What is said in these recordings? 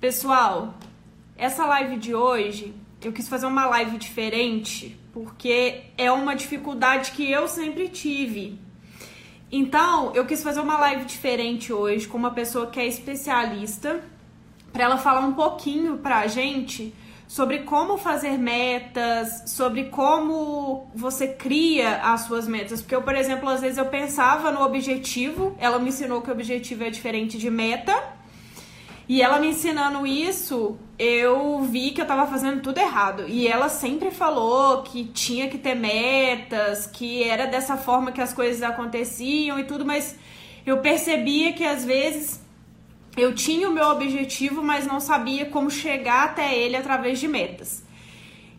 Pessoal, essa live de hoje, eu quis fazer uma live diferente, porque é uma dificuldade que eu sempre tive. Então, eu quis fazer uma live diferente hoje com uma pessoa que é especialista, para ela falar um pouquinho pra gente sobre como fazer metas, sobre como você cria as suas metas. Porque eu, por exemplo, às vezes eu pensava no objetivo, ela me ensinou que o objetivo é diferente de meta. E ela me ensinando isso, eu vi que eu tava fazendo tudo errado. E ela sempre falou que tinha que ter metas, que era dessa forma que as coisas aconteciam e tudo, mas eu percebia que às vezes eu tinha o meu objetivo, mas não sabia como chegar até ele através de metas.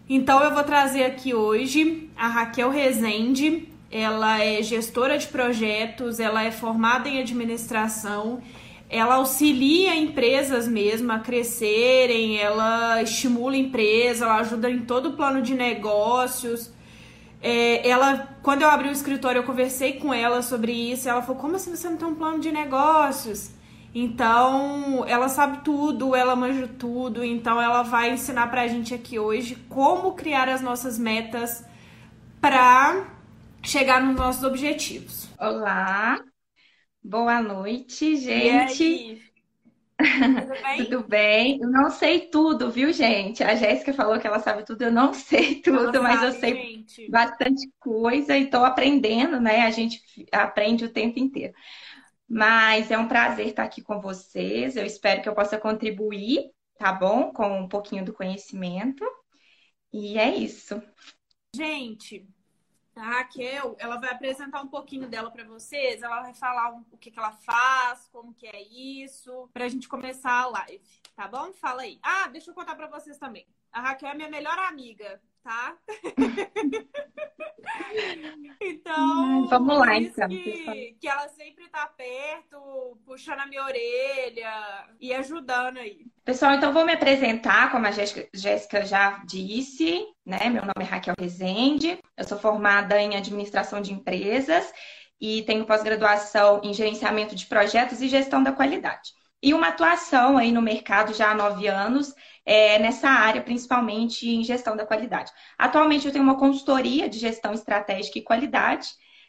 Então eu vou trazer aqui hoje a Raquel Rezende. Ela é gestora de projetos, ela é formada em administração ela auxilia empresas mesmo a crescerem, ela estimula a empresa, ela ajuda em todo o plano de negócios. É, ela, quando eu abri o escritório, eu conversei com ela sobre isso. Ela falou: Como assim você não tem um plano de negócios? Então, ela sabe tudo, ela manja tudo. Então, ela vai ensinar pra gente aqui hoje como criar as nossas metas para chegar nos nossos objetivos. Olá, Boa noite, gente. Tudo bem? tudo bem? Eu não sei tudo, viu, gente? A Jéssica falou que ela sabe tudo, eu não sei tudo, ela mas sabe, eu sei gente. bastante coisa e estou aprendendo, né? A gente aprende o tempo inteiro. Mas é um prazer estar aqui com vocês. Eu espero que eu possa contribuir, tá bom? Com um pouquinho do conhecimento. E é isso. Gente, a Raquel, ela vai apresentar um pouquinho dela para vocês, ela vai falar o que, que ela faz, como que é isso, pra gente começar a live, tá bom? Fala aí. Ah, deixa eu contar para vocês também. A Raquel é minha melhor amiga, tá? então, vamos lá, então. Que, que ela sempre tá perto, puxando a minha orelha e ajudando aí. Pessoal, então vou me apresentar, como a Jéssica já disse, né? Meu nome é Raquel Rezende, eu sou formada em administração de empresas e tenho pós-graduação em gerenciamento de projetos e gestão da qualidade. E uma atuação aí no mercado já há nove anos é, nessa área, principalmente em gestão da qualidade. Atualmente eu tenho uma consultoria de gestão estratégica e qualidade,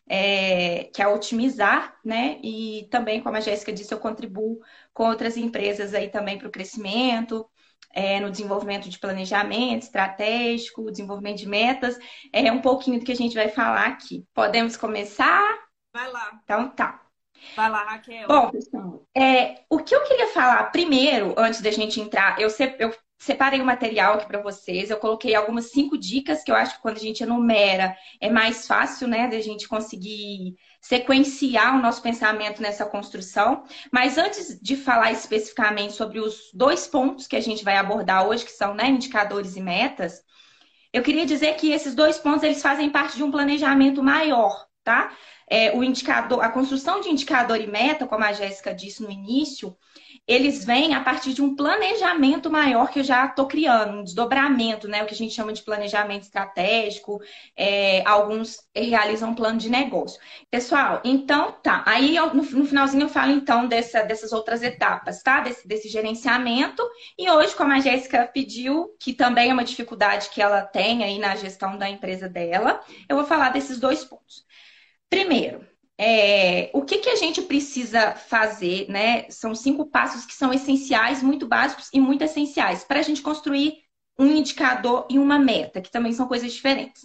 é, que é otimizar, né? E também, como a Jéssica disse, eu contribuo com outras empresas aí também para o crescimento, é, no desenvolvimento de planejamento estratégico, desenvolvimento de metas. É um pouquinho do que a gente vai falar aqui. Podemos começar? Vai lá. Então tá. Vai lá, Raquel. Bom, pessoal, é, o que eu queria falar primeiro, antes da gente entrar, eu, eu separei o material aqui para vocês. Eu coloquei algumas cinco dicas que eu acho que quando a gente enumera é mais fácil, né, da gente conseguir sequenciar o nosso pensamento nessa construção. Mas antes de falar especificamente sobre os dois pontos que a gente vai abordar hoje, que são né, indicadores e metas, eu queria dizer que esses dois pontos eles fazem parte de um planejamento maior, tá? É, o indicador, a construção de indicador e meta, como a Jéssica disse no início, eles vêm a partir de um planejamento maior que eu já estou criando, um desdobramento, né? O que a gente chama de planejamento estratégico. É, alguns realizam um plano de negócio. Pessoal, então tá. Aí eu, no, no, finalzinho eu falo então dessa, dessas outras etapas, tá? Desse, desse gerenciamento. E hoje, como a Jéssica pediu, que também é uma dificuldade que ela tem aí na gestão da empresa dela, eu vou falar desses dois pontos. Primeiro, é, o que, que a gente precisa fazer, né? São cinco passos que são essenciais, muito básicos e muito essenciais, para a gente construir um indicador e uma meta, que também são coisas diferentes.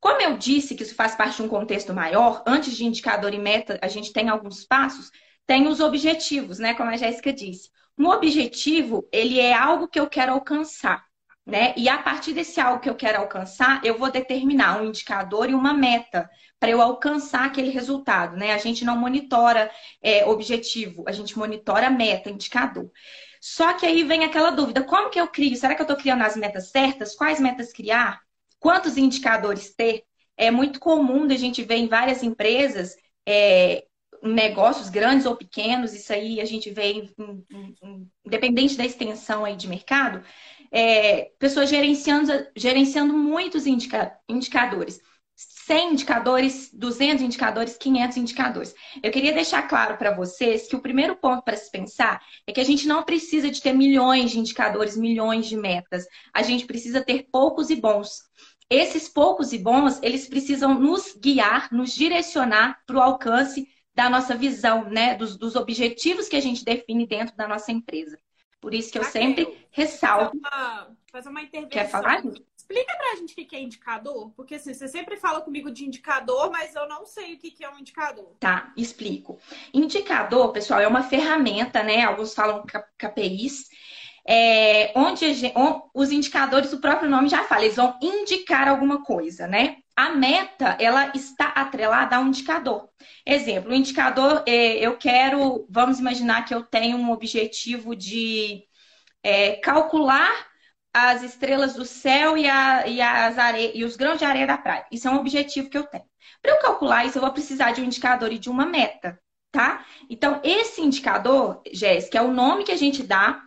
Como eu disse que isso faz parte de um contexto maior, antes de indicador e meta, a gente tem alguns passos, tem os objetivos, né? Como a Jéssica disse. Um objetivo, ele é algo que eu quero alcançar, né? E a partir desse algo que eu quero alcançar, eu vou determinar um indicador e uma meta para eu alcançar aquele resultado, né? A gente não monitora é, objetivo, a gente monitora meta, indicador. Só que aí vem aquela dúvida: como que eu crio? Será que eu estou criando as metas certas? Quais metas criar? Quantos indicadores ter? É muito comum a gente ver em várias empresas é, negócios grandes ou pequenos, isso aí a gente vê independente da extensão aí de mercado, é, pessoas gerenciando, gerenciando muitos indica, indicadores. 100 indicadores, 200 indicadores, 500 indicadores. Eu queria deixar claro para vocês que o primeiro ponto para se pensar é que a gente não precisa de ter milhões de indicadores, milhões de metas. A gente precisa ter poucos e bons. Esses poucos e bons, eles precisam nos guiar, nos direcionar para o alcance da nossa visão, né? Dos, dos, objetivos que a gente define dentro da nossa empresa. Por isso que eu sempre ressalto. Uma, fazer uma intervenção. Quer falar? Explica pra gente o que é indicador, porque assim, você sempre fala comigo de indicador, mas eu não sei o que é um indicador. Tá, explico. Indicador, pessoal, é uma ferramenta, né? Alguns falam KPIs, é, onde os indicadores, o próprio nome já fala, eles vão indicar alguma coisa, né? A meta, ela está atrelada a um indicador. Exemplo, o indicador, é, eu quero, vamos imaginar que eu tenho um objetivo de é, calcular as estrelas do céu e, a, e, are... e os grãos de areia da praia. Isso é um objetivo que eu tenho. Para eu calcular isso, eu vou precisar de um indicador e de uma meta, tá? Então, esse indicador, Jéssica, é o nome que a gente dá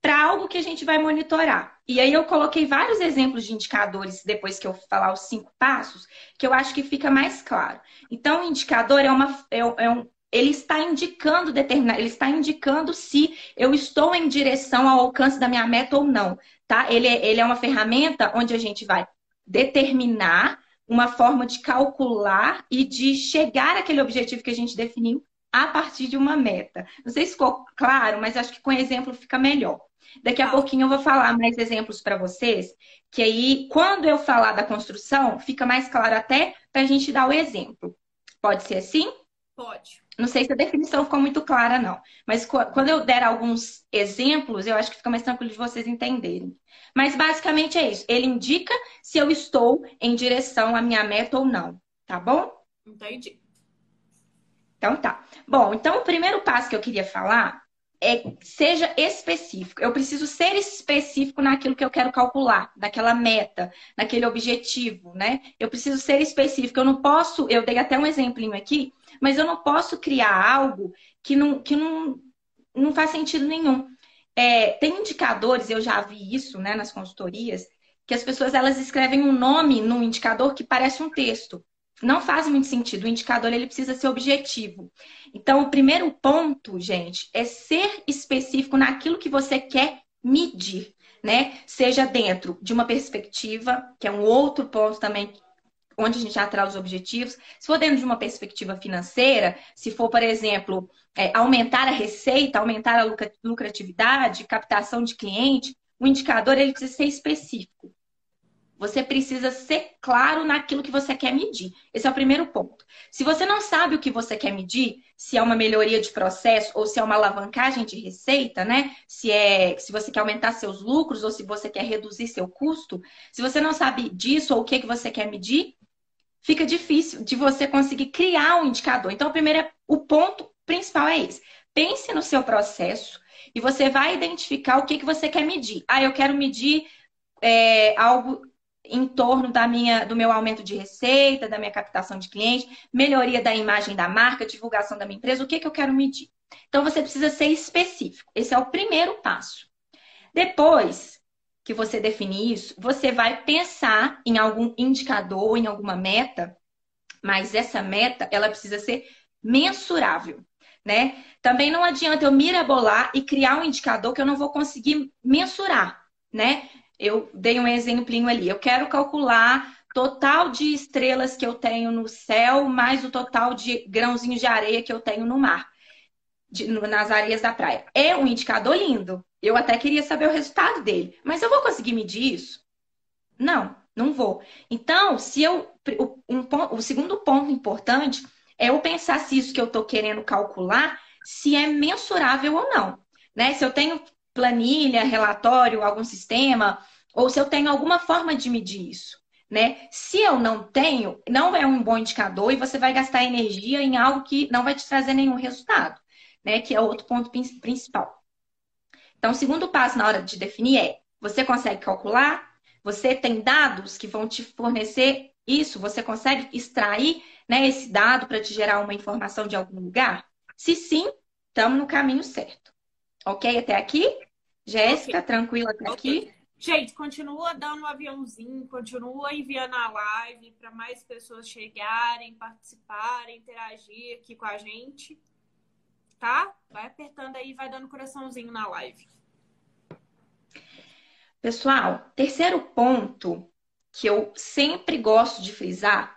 para algo que a gente vai monitorar. E aí eu coloquei vários exemplos de indicadores depois que eu falar os cinco passos, que eu acho que fica mais claro. Então, o indicador é, uma, é, é um, ele está indicando determinar, ele está indicando se eu estou em direção ao alcance da minha meta ou não tá? Ele é, ele é uma ferramenta onde a gente vai determinar uma forma de calcular e de chegar àquele objetivo que a gente definiu a partir de uma meta. Não sei se ficou claro, mas acho que com exemplo fica melhor. Daqui a pouquinho eu vou falar mais exemplos para vocês, que aí, quando eu falar da construção, fica mais claro até para a gente dar o exemplo. Pode ser assim? Pode. Não sei se a definição ficou muito clara, não. Mas quando eu der alguns exemplos, eu acho que fica mais tranquilo de vocês entenderem. Mas basicamente é isso. Ele indica se eu estou em direção à minha meta ou não. Tá bom? Entendi. Então tá. Bom, então o primeiro passo que eu queria falar é seja específico. Eu preciso ser específico naquilo que eu quero calcular, naquela meta, naquele objetivo, né? Eu preciso ser específico. Eu não posso, eu dei até um exemplinho aqui, mas eu não posso criar algo que não, que não, não faz sentido nenhum. É, tem indicadores, eu já vi isso né, nas consultorias, que as pessoas elas escrevem um nome no indicador que parece um texto. Não faz muito sentido. O indicador ele precisa ser objetivo. Então, o primeiro ponto, gente, é ser específico naquilo que você quer medir, né? Seja dentro de uma perspectiva, que é um outro ponto também onde a gente já traz os objetivos. Se for dentro de uma perspectiva financeira, se for, por exemplo, é, aumentar a receita, aumentar a lucratividade, captação de cliente, o indicador ele precisa ser específico. Você precisa ser claro naquilo que você quer medir. Esse é o primeiro ponto. Se você não sabe o que você quer medir, se é uma melhoria de processo ou se é uma alavancagem de receita, né? Se é se você quer aumentar seus lucros ou se você quer reduzir seu custo, se você não sabe disso ou o que, que você quer medir, fica difícil de você conseguir criar um indicador. Então, o primeiro é, o ponto principal é esse. Pense no seu processo e você vai identificar o que, que você quer medir. Ah, eu quero medir é, algo em torno da minha, do meu aumento de receita, da minha captação de clientes, melhoria da imagem da marca, divulgação da minha empresa, o que, que eu quero medir. Então, você precisa ser específico. Esse é o primeiro passo. Depois que você definir isso, você vai pensar em algum indicador, em alguma meta, mas essa meta, ela precisa ser mensurável, né? Também não adianta eu mirabolar e criar um indicador que eu não vou conseguir mensurar, né? Eu dei um exemplinho ali. Eu quero calcular total de estrelas que eu tenho no céu, mais o total de grãozinhos de areia que eu tenho no mar, de, nas areias da praia. É um indicador lindo. Eu até queria saber o resultado dele. Mas eu vou conseguir medir isso? Não, não vou. Então, se eu. O, um, o segundo ponto importante é eu pensar se isso que eu estou querendo calcular, se é mensurável ou não. Né? Se eu tenho planilha, relatório, algum sistema, ou se eu tenho alguma forma de medir isso. Né? Se eu não tenho, não é um bom indicador e você vai gastar energia em algo que não vai te trazer nenhum resultado, né? Que é outro ponto principal. Então, o segundo passo na hora de definir é: você consegue calcular? Você tem dados que vão te fornecer isso? Você consegue extrair né, esse dado para te gerar uma informação de algum lugar? Se sim, estamos no caminho certo. Ok até aqui? Jéssica, okay. tranquila até okay. aqui? Gente, continua dando um aviãozinho, continua enviando a live para mais pessoas chegarem, participarem, interagir aqui com a gente. Tá? Vai apertando aí, vai dando coraçãozinho na live. Pessoal, terceiro ponto que eu sempre gosto de frisar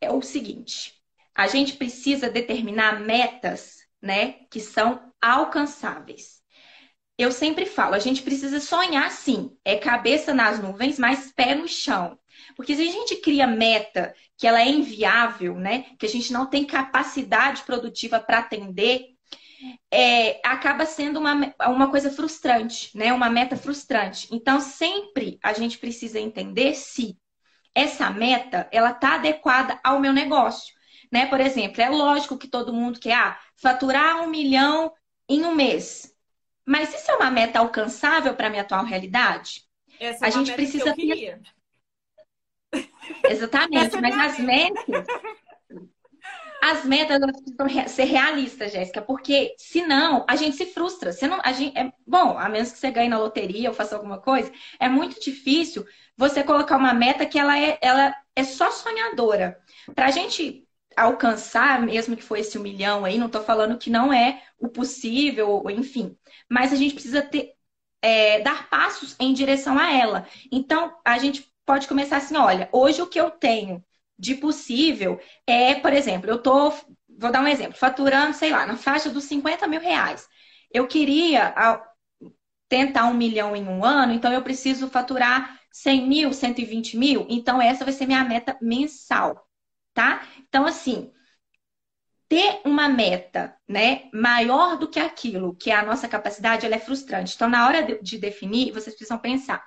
é o seguinte: a gente precisa determinar metas, né, que são alcançáveis eu sempre falo, a gente precisa sonhar sim. É cabeça nas nuvens, mas pé no chão. Porque se a gente cria meta que ela é inviável, né? Que a gente não tem capacidade produtiva para atender, é, acaba sendo uma, uma coisa frustrante, né? Uma meta frustrante. Então, sempre a gente precisa entender se essa meta ela está adequada ao meu negócio. Né? Por exemplo, é lógico que todo mundo quer ah, faturar um milhão em um mês. Mas isso é uma meta alcançável para a minha atual realidade? Essa é a gente precisa ter... Exatamente, é mas as metas as metas precisam ser realistas, Jéssica, porque senão a gente se frustra. Senão, a gente, é, bom, a menos que você ganhe na loteria ou faça alguma coisa, é muito difícil você colocar uma meta que ela é, ela é só sonhadora. Para a gente alcançar, mesmo que for esse um milhão aí, não estou falando que não é o possível, enfim, mas a gente precisa ter, é, dar passos em direção a ela. Então, a gente pode começar assim: olha, hoje o que eu tenho de possível é, por exemplo, eu tô, vou dar um exemplo, faturando, sei lá, na faixa dos 50 mil reais. Eu queria tentar um milhão em um ano, então eu preciso faturar 100 mil, 120 mil, então essa vai ser minha meta mensal tá? Então, assim, ter uma meta, né, maior do que aquilo que é a nossa capacidade, ela é frustrante. Então, na hora de definir, vocês precisam pensar: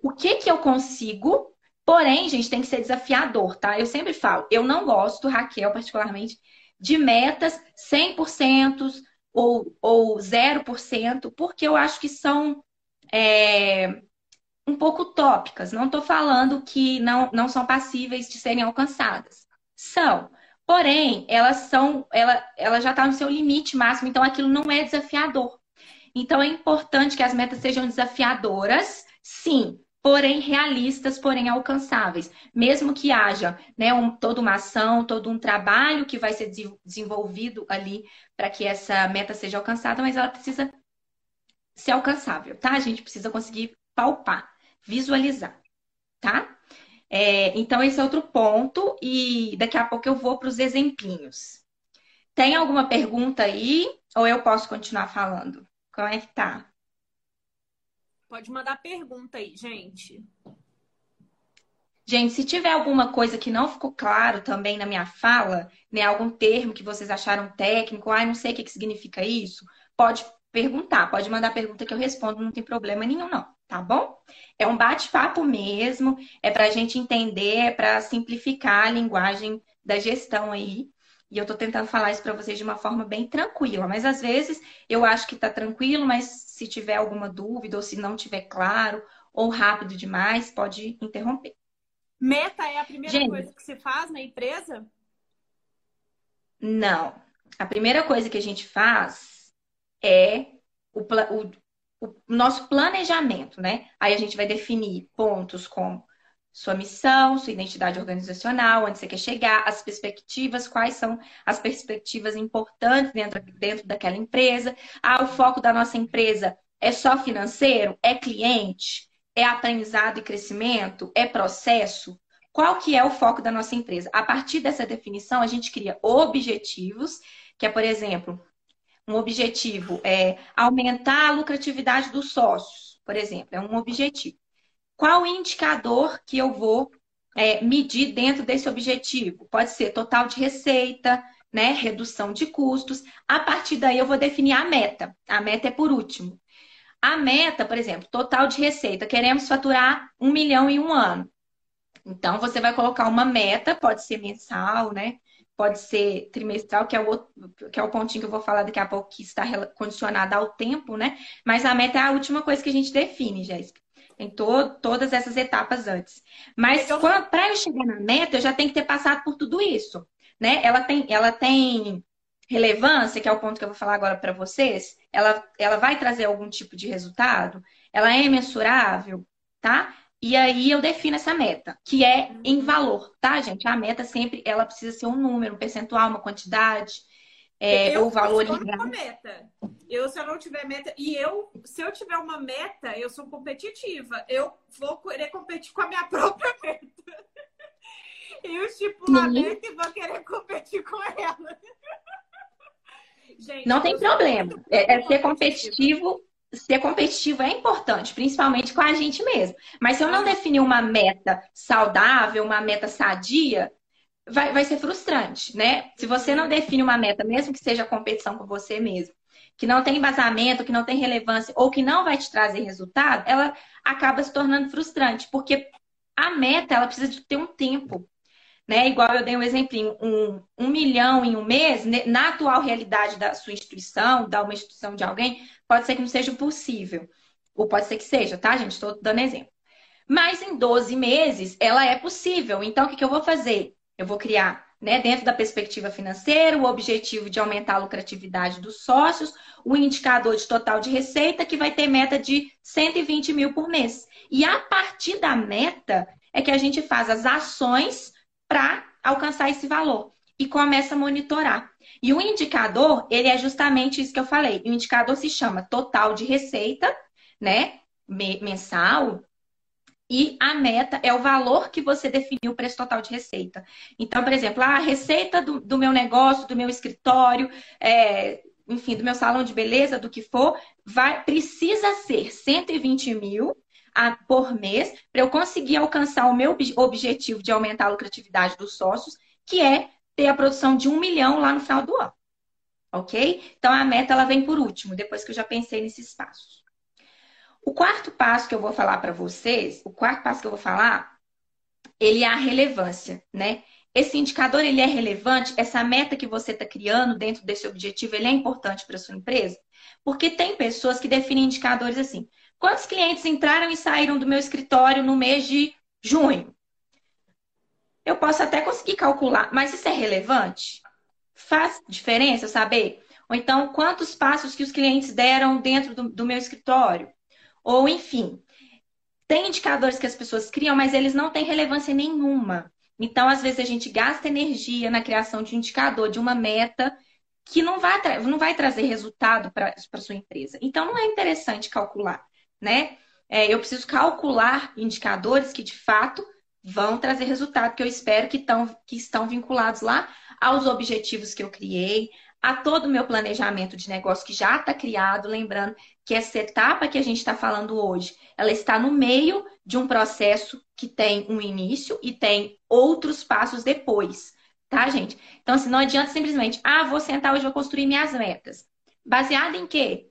o que que eu consigo? Porém, gente, tem que ser desafiador, tá? Eu sempre falo, eu não gosto, Raquel, particularmente, de metas 100% ou, ou 0%, porque eu acho que são é, um pouco tópicas. Não estou falando que não, não são passíveis de serem alcançadas. São. Porém, elas são, ela, ela já está no seu limite máximo, então aquilo não é desafiador. Então é importante que as metas sejam desafiadoras, sim, porém realistas, porém alcançáveis. Mesmo que haja né, um, toda uma ação, todo um trabalho que vai ser desenvolvido ali para que essa meta seja alcançada, mas ela precisa ser alcançável, tá? A gente precisa conseguir palpar visualizar, tá? É, então, esse é outro ponto, e daqui a pouco eu vou para os exemplinhos. Tem alguma pergunta aí? Ou eu posso continuar falando? Como é que tá? Pode mandar pergunta aí, gente. Gente, se tiver alguma coisa que não ficou claro também na minha fala, né, algum termo que vocês acharam técnico, ah, não sei o que, que significa isso, pode perguntar, pode mandar pergunta que eu respondo, não tem problema nenhum, não tá bom? É um bate-papo mesmo, é para a gente entender, é para simplificar a linguagem da gestão aí. E eu estou tentando falar isso para vocês de uma forma bem tranquila, mas às vezes eu acho que está tranquilo, mas se tiver alguma dúvida ou se não tiver claro ou rápido demais, pode interromper. Meta é a primeira gente, coisa que você faz na empresa? Não. A primeira coisa que a gente faz é o, o, o nosso planejamento, né? Aí a gente vai definir pontos como sua missão, sua identidade organizacional, onde você quer chegar, as perspectivas, quais são as perspectivas importantes dentro, dentro daquela empresa. Ah, o foco da nossa empresa é só financeiro? É cliente? É aprendizado e crescimento? É processo? Qual que é o foco da nossa empresa? A partir dessa definição, a gente cria objetivos, que é, por exemplo, um objetivo é aumentar a lucratividade dos sócios, por exemplo, é um objetivo. Qual indicador que eu vou é, medir dentro desse objetivo? Pode ser total de receita, né, redução de custos. A partir daí eu vou definir a meta. A meta é por último. A meta, por exemplo, total de receita. Queremos faturar um milhão em um ano. Então, você vai colocar uma meta, pode ser mensal, né? Pode ser trimestral, que é, o outro, que é o pontinho que eu vou falar daqui a pouco, que está condicionado ao tempo, né? Mas a meta é a última coisa que a gente define, Jéssica. Tem to todas essas etapas antes. Mas para eu chegar na meta, eu já tenho que ter passado por tudo isso, né? Ela tem, ela tem relevância, que é o ponto que eu vou falar agora para vocês. Ela, ela vai trazer algum tipo de resultado. ela é mensurável, tá? E aí eu defino essa meta, que é em valor, tá, gente? A meta sempre ela precisa ser um número, um percentual, uma quantidade, é, eu, ou valor eu uma meta. Eu, se eu não tiver meta, e eu, se eu tiver uma meta, eu sou competitiva. Eu vou querer competir com a minha própria meta. E o estipulamento e vou querer competir com ela. Gente, não tem problema. É, é ser competitivo ser competitivo é importante, principalmente com a gente mesmo. Mas se eu não definir uma meta saudável, uma meta sadia, vai, vai ser frustrante, né? Se você não define uma meta, mesmo que seja competição com você mesmo, que não tem embasamento, que não tem relevância ou que não vai te trazer resultado, ela acaba se tornando frustrante, porque a meta ela precisa de ter um tempo. Né? Igual eu dei um exemplo, um, um milhão em um mês, né? na atual realidade da sua instituição, da uma instituição de alguém, pode ser que não seja possível. Ou pode ser que seja, tá, gente? Estou dando exemplo. Mas em 12 meses, ela é possível. Então, o que, que eu vou fazer? Eu vou criar, né, dentro da perspectiva financeira, o objetivo de aumentar a lucratividade dos sócios, o indicador de total de receita, que vai ter meta de 120 mil por mês. E a partir da meta é que a gente faz as ações para alcançar esse valor e começa a monitorar. E o indicador, ele é justamente isso que eu falei. O indicador se chama total de receita, né, mensal, e a meta é o valor que você definiu para esse total de receita. Então, por exemplo, a receita do, do meu negócio, do meu escritório, é, enfim, do meu salão de beleza, do que for, vai, precisa ser 120 mil a, por mês para eu conseguir alcançar o meu objetivo de aumentar a lucratividade dos sócios, que é ter a produção de um milhão lá no final do ano. Ok? Então a meta ela vem por último, depois que eu já pensei nesses passos. O quarto passo que eu vou falar para vocês, o quarto passo que eu vou falar, ele é a relevância, né? Esse indicador ele é relevante, essa meta que você está criando dentro desse objetivo, ele é importante para sua empresa, porque tem pessoas que definem indicadores assim: Quantos clientes entraram e saíram do meu escritório no mês de junho? Eu posso até conseguir calcular, mas isso é relevante? Faz diferença saber? Ou então, quantos passos que os clientes deram dentro do, do meu escritório? Ou, enfim, tem indicadores que as pessoas criam, mas eles não têm relevância nenhuma. Então, às vezes, a gente gasta energia na criação de um indicador, de uma meta, que não vai, não vai trazer resultado para a sua empresa. Então, não é interessante calcular né? É, eu preciso calcular indicadores que de fato vão trazer resultado, que eu espero que, tão, que estão vinculados lá aos objetivos que eu criei, a todo o meu planejamento de negócio que já está criado, lembrando que essa etapa que a gente está falando hoje, ela está no meio de um processo que tem um início e tem outros passos depois, tá, gente? Então, assim, não adianta simplesmente, ah, vou sentar hoje, vou construir minhas metas. Baseado em quê?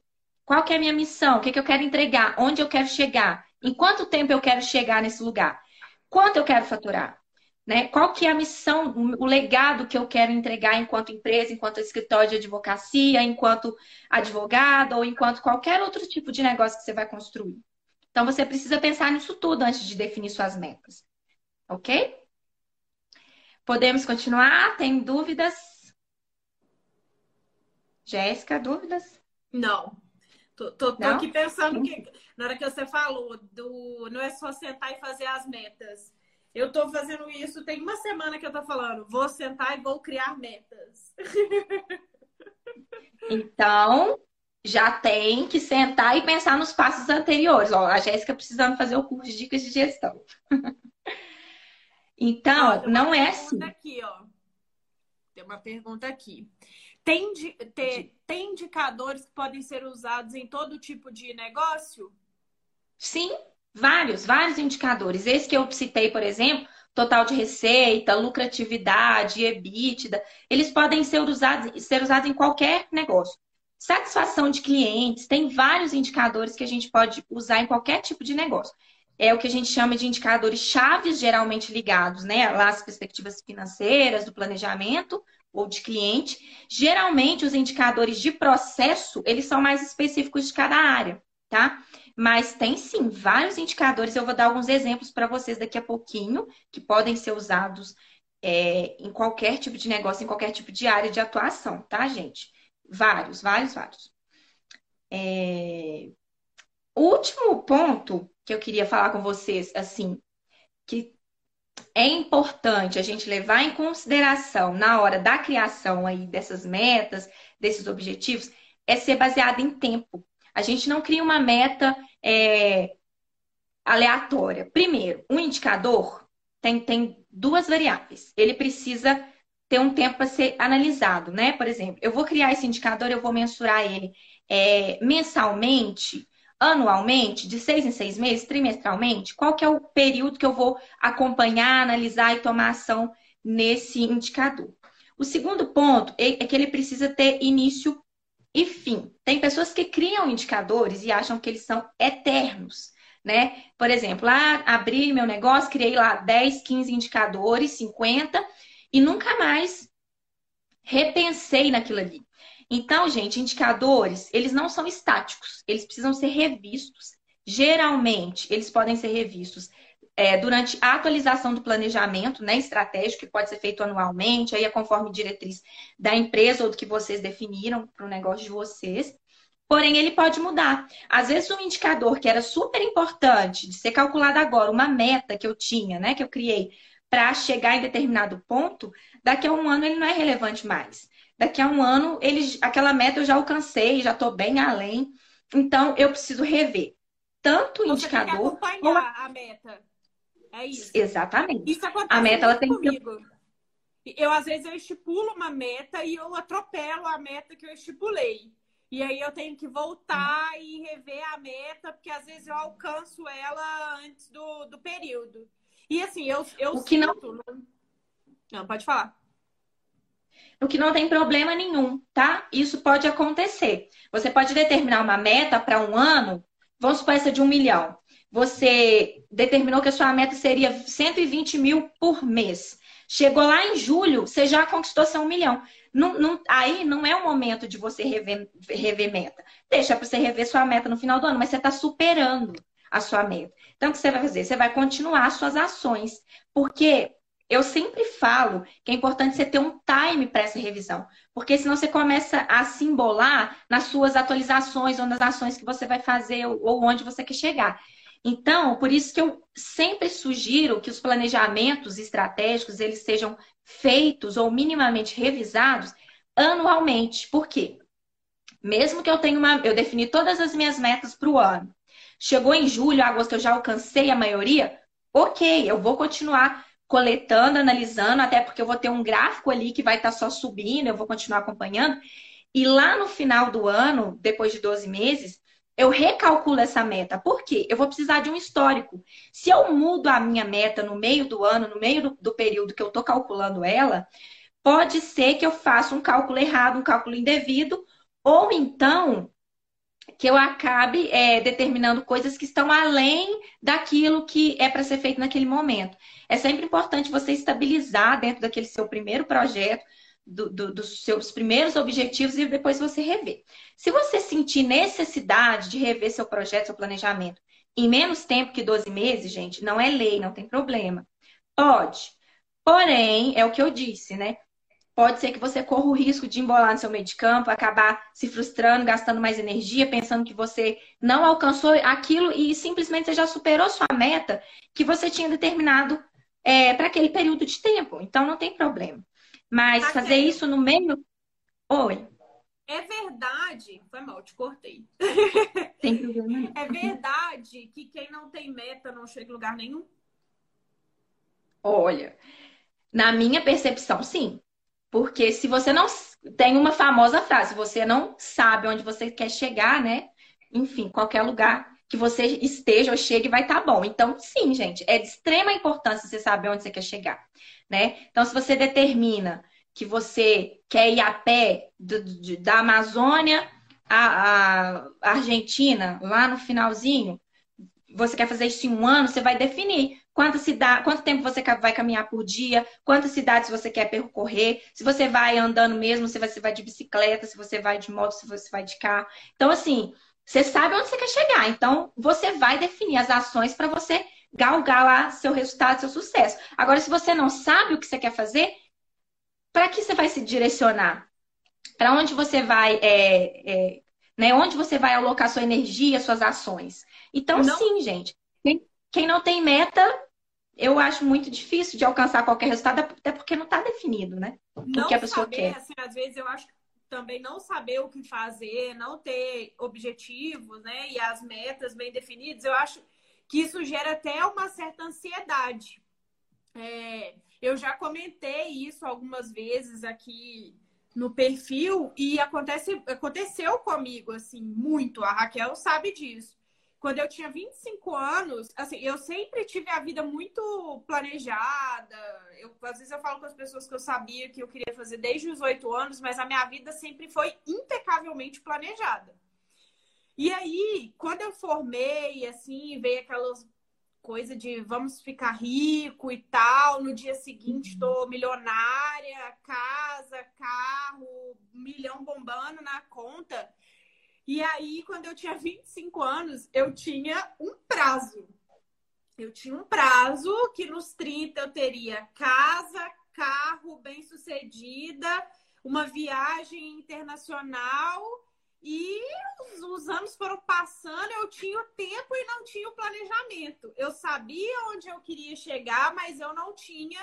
Qual que é a minha missão? O que, que eu quero entregar? Onde eu quero chegar? Em quanto tempo eu quero chegar nesse lugar? Quanto eu quero faturar? Né? Qual que é a missão, o legado que eu quero entregar enquanto empresa, enquanto escritório de advocacia, enquanto advogado ou enquanto qualquer outro tipo de negócio que você vai construir. Então você precisa pensar nisso tudo antes de definir suas metas. Ok? Podemos continuar? Tem dúvidas? Jéssica, dúvidas? Não. Tô, tô, tô aqui pensando que na hora que você falou do não é só sentar e fazer as metas. Eu tô fazendo isso, tem uma semana que eu tô falando, vou sentar e vou criar metas. Então, já tem que sentar e pensar nos passos anteriores. Ó, a Jéssica precisando fazer o curso de dicas de gestão. então, não é assim. Aqui, ó. Tem uma pergunta aqui. Tem, tem, tem indicadores que podem ser usados em todo tipo de negócio? Sim, vários, vários indicadores. Esse que eu citei, por exemplo, total de receita, lucratividade, EBITDA, eles podem ser usados, ser usados em qualquer negócio. Satisfação de clientes, tem vários indicadores que a gente pode usar em qualquer tipo de negócio. É o que a gente chama de indicadores chaves, geralmente ligados, né? Lá as perspectivas financeiras, do planejamento, ou de cliente. Geralmente, os indicadores de processo, eles são mais específicos de cada área, tá? Mas tem sim vários indicadores. Eu vou dar alguns exemplos para vocês daqui a pouquinho, que podem ser usados é, em qualquer tipo de negócio, em qualquer tipo de área de atuação, tá, gente? Vários, vários, vários. É... o último ponto que eu queria falar com vocês, assim, que é importante a gente levar em consideração na hora da criação aí dessas metas, desses objetivos, é ser baseado em tempo. A gente não cria uma meta é, aleatória. Primeiro, um indicador tem, tem duas variáveis. Ele precisa ter um tempo para ser analisado, né? Por exemplo, eu vou criar esse indicador, eu vou mensurar ele é, mensalmente, anualmente, de seis em seis meses, trimestralmente. Qual que é o período que eu vou acompanhar, analisar e tomar ação nesse indicador? O segundo ponto é, é que ele precisa ter início e fim. Tem pessoas que criam indicadores e acham que eles são eternos né? Por exemplo, ah, abri meu negócio, criei lá 10, 15 indicadores, 50 e nunca mais repensei naquilo ali. Então, gente, indicadores, eles não são estáticos, eles precisam ser revistos. Geralmente, eles podem ser revistos é, durante a atualização do planejamento né, estratégico, que pode ser feito anualmente, aí é conforme diretriz da empresa ou do que vocês definiram para o negócio de vocês. Porém, ele pode mudar. Às vezes, um indicador que era super importante de ser calculado agora, uma meta que eu tinha, né, que eu criei, para chegar em determinado ponto, daqui a um ano ele não é relevante mais. Daqui a um ano, ele, aquela meta eu já alcancei, já estou bem além. Então, eu preciso rever tanto o indicador. Tem que acompanhar a meta. É isso. Exatamente. Isso acontece a meta ela tem comigo. Que... Eu, às vezes, eu estipulo uma meta e eu atropelo a meta que eu estipulei. E aí eu tenho que voltar e rever a meta, porque às vezes eu alcanço ela antes do, do período. E assim, eu, eu o que sinto... não... não, pode falar. O que não tem problema nenhum, tá? Isso pode acontecer. Você pode determinar uma meta para um ano, vamos supor essa de um milhão. Você determinou que a sua meta seria 120 mil por mês. Chegou lá em julho, você já conquistou seu um milhão. Não, não, aí não é o momento de você rever, rever meta. Deixa para você rever sua meta no final do ano, mas você está superando a sua meta. Então, o que você vai fazer? Você vai continuar suas ações. Porque eu sempre falo que é importante você ter um time para essa revisão. Porque senão você começa a se embolar nas suas atualizações ou nas ações que você vai fazer ou onde você quer chegar. Então, por isso que eu sempre sugiro que os planejamentos estratégicos eles sejam feitos ou minimamente revisados anualmente. Por quê? Mesmo que eu tenha uma. Eu defini todas as minhas metas para o ano. Chegou em julho, agosto, eu já alcancei a maioria. Ok, eu vou continuar coletando, analisando, até porque eu vou ter um gráfico ali que vai estar tá só subindo, eu vou continuar acompanhando. E lá no final do ano, depois de 12 meses, eu recalculo essa meta. Por quê? Eu vou precisar de um histórico. Se eu mudo a minha meta no meio do ano, no meio do, do período que eu estou calculando ela, pode ser que eu faça um cálculo errado, um cálculo indevido, ou então que eu acabe é, determinando coisas que estão além daquilo que é para ser feito naquele momento. É sempre importante você estabilizar dentro daquele seu primeiro projeto, do, do, dos seus primeiros objetivos e depois você rever. Se você sentir necessidade de rever seu projeto, seu planejamento em menos tempo que 12 meses, gente, não é lei, não tem problema. Pode. Porém, é o que eu disse, né? Pode ser que você corra o risco de embolar no seu meio de campo, acabar se frustrando, gastando mais energia, pensando que você não alcançou aquilo e simplesmente você já superou sua meta que você tinha determinado é, para aquele período de tempo. Então, não tem problema. Mas fazer isso no meio. Oi. É verdade. Foi mal, te cortei. Tem problema. É verdade que quem não tem meta não chega em lugar nenhum? Olha, na minha percepção, sim. Porque se você não. Tem uma famosa frase: você não sabe onde você quer chegar, né? Enfim, qualquer lugar que você esteja ou chegue vai estar tá bom. Então, sim, gente, é de extrema importância você saber onde você quer chegar né? Então, se você determina que você quer ir a pé do, do, da Amazônia à, à Argentina, lá no finalzinho, você quer fazer isso em um ano, você vai definir quanto, cidade, quanto tempo você vai caminhar por dia, quantas cidades você quer percorrer, se você vai andando mesmo, se você vai de bicicleta, se você vai de moto, se você vai de carro. Então, assim, você sabe onde você quer chegar. Então, você vai definir as ações para você galgar lá seu resultado, seu sucesso. Agora, se você não sabe o que você quer fazer, para que você vai se direcionar? Para onde você vai é, é, né? Onde você vai alocar sua energia, suas ações. Então, não... sim, gente. Quem não tem meta, eu acho muito difícil de alcançar qualquer resultado, até porque não está definido, né? O não que a pessoa saber, quer. Assim, às vezes eu acho também não saber o que fazer, não ter objetivos, né? E as metas bem definidas, eu acho que isso gera até uma certa ansiedade. É, eu já comentei isso algumas vezes aqui no perfil e acontece, aconteceu comigo, assim, muito. A Raquel sabe disso. Quando eu tinha 25 anos, assim, eu sempre tive a vida muito planejada. Eu, às vezes eu falo com as pessoas que eu sabia que eu queria fazer desde os 8 anos, mas a minha vida sempre foi impecavelmente planejada. E aí, quando eu formei, assim, veio aquelas coisa de vamos ficar rico e tal, no dia seguinte estou uhum. milionária, casa, carro, milhão bombando na conta. E aí, quando eu tinha 25 anos, eu tinha um prazo. Eu tinha um prazo que nos 30 eu teria casa, carro bem-sucedida, uma viagem internacional e os, os, anos foram passando, eu tinha o tempo e não tinha o planejamento. Eu sabia onde eu queria chegar, mas eu não tinha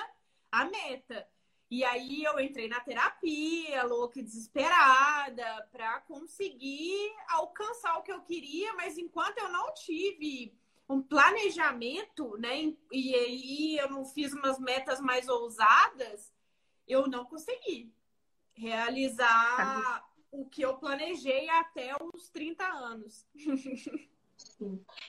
a meta. E aí eu entrei na terapia, louca e desesperada, para conseguir alcançar o que eu queria, mas enquanto eu não tive um planejamento, né, e aí eu não fiz umas metas mais ousadas, eu não consegui realizar o que eu planejei até os 30 anos.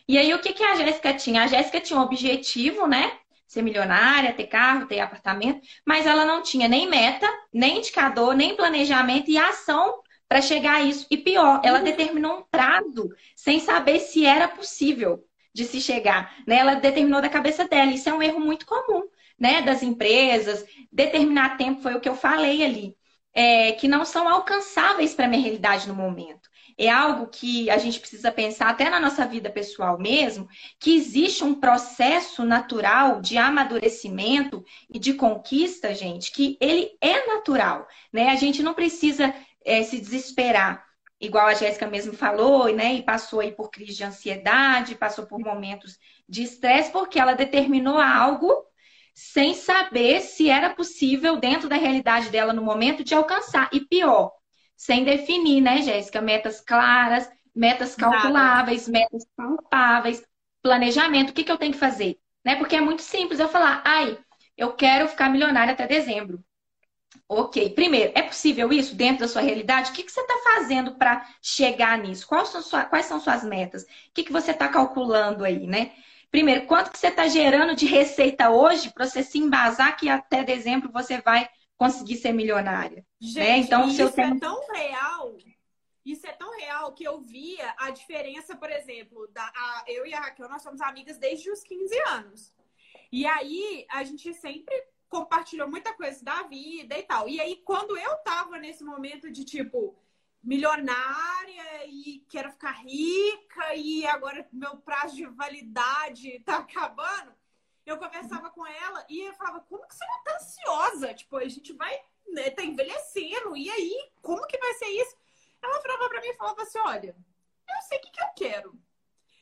E aí, o que, que a Jéssica tinha? A Jéssica tinha um objetivo, né? Ser milionária, ter carro, ter apartamento, mas ela não tinha nem meta, nem indicador, nem planejamento e ação para chegar a isso. E pior, ela uhum. determinou um prazo sem saber se era possível de se chegar. Né? Ela determinou da cabeça dela. Isso é um erro muito comum né? das empresas. Determinar tempo foi o que eu falei ali é, que não são alcançáveis para a minha realidade no momento. É algo que a gente precisa pensar até na nossa vida pessoal mesmo, que existe um processo natural de amadurecimento e de conquista, gente, que ele é natural, né? A gente não precisa é, se desesperar igual a Jéssica mesmo falou, né? E passou aí por crise de ansiedade, passou por momentos de estresse, porque ela determinou algo sem saber se era possível, dentro da realidade dela no momento, de alcançar. E pior, sem definir, né, Jéssica? Metas claras, metas calculáveis, Nada. metas palpáveis, planejamento. O que, que eu tenho que fazer? Né? Porque é muito simples eu falar, ai, eu quero ficar milionária até dezembro. Ok, primeiro, é possível isso dentro da sua realidade? O que, que você está fazendo para chegar nisso? Quais são, sua, quais são suas metas? O que, que você está calculando aí, né? Primeiro, quanto que você está gerando de receita hoje para você se embasar que até dezembro você vai conseguir ser milionária? Né? Gente, né? Então, isso é tão real. Isso é tão real que eu via a diferença, por exemplo, da, a, eu e a Raquel, nós somos amigas desde os 15 anos. E aí, a gente sempre compartilhou muita coisa da vida e tal. E aí, quando eu tava nesse momento de tipo, milionária e quero ficar rica e agora meu prazo de validade tá acabando. Eu conversava com ela e eu falava, como que você não tá ansiosa? Tipo, a gente vai, né, tá envelhecendo, e aí, como que vai ser isso? Ela falava pra mim e falava assim, olha, eu sei o que, que eu quero.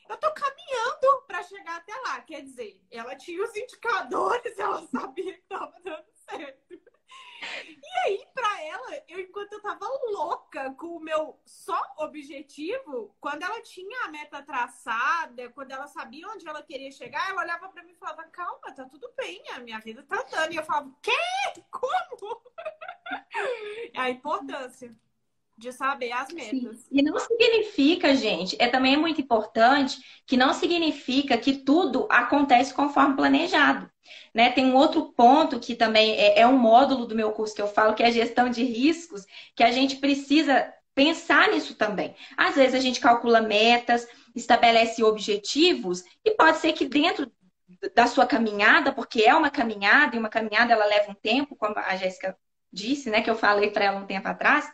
Eu tô caminhando para chegar até lá. Quer dizer, ela tinha os indicadores, ela sabia que tava dando certo. E aí, pra ela, eu, enquanto eu tava louca com o meu só objetivo, quando ela tinha a meta traçada, quando ela sabia onde ela queria chegar, ela olhava pra mim e falava: Calma, tá tudo bem, a minha vida tá andando. E eu falava: Quê? Como? É a importância de saber as metas. Sim. E não significa, gente, é também muito importante que não significa que tudo acontece conforme planejado. Né? Tem um outro ponto que também é, é um módulo do meu curso que eu falo, que é a gestão de riscos, que a gente precisa pensar nisso também. Às vezes a gente calcula metas, estabelece objetivos, e pode ser que dentro da sua caminhada, porque é uma caminhada, e uma caminhada ela leva um tempo, como a Jéssica disse, né, que eu falei para ela um tempo atrás,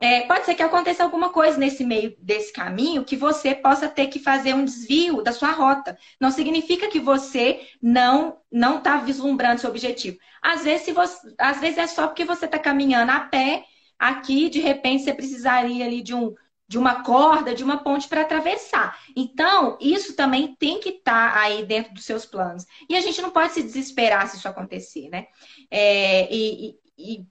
é, pode ser que aconteça alguma coisa nesse meio desse caminho que você possa ter que fazer um desvio da sua rota. Não significa que você não não está vislumbrando seu objetivo. Às vezes, você, às vezes é só porque você está caminhando a pé aqui, de repente você precisaria ali de um de uma corda, de uma ponte para atravessar. Então, isso também tem que estar tá aí dentro dos seus planos. E a gente não pode se desesperar se isso acontecer, né? É, e, e, e,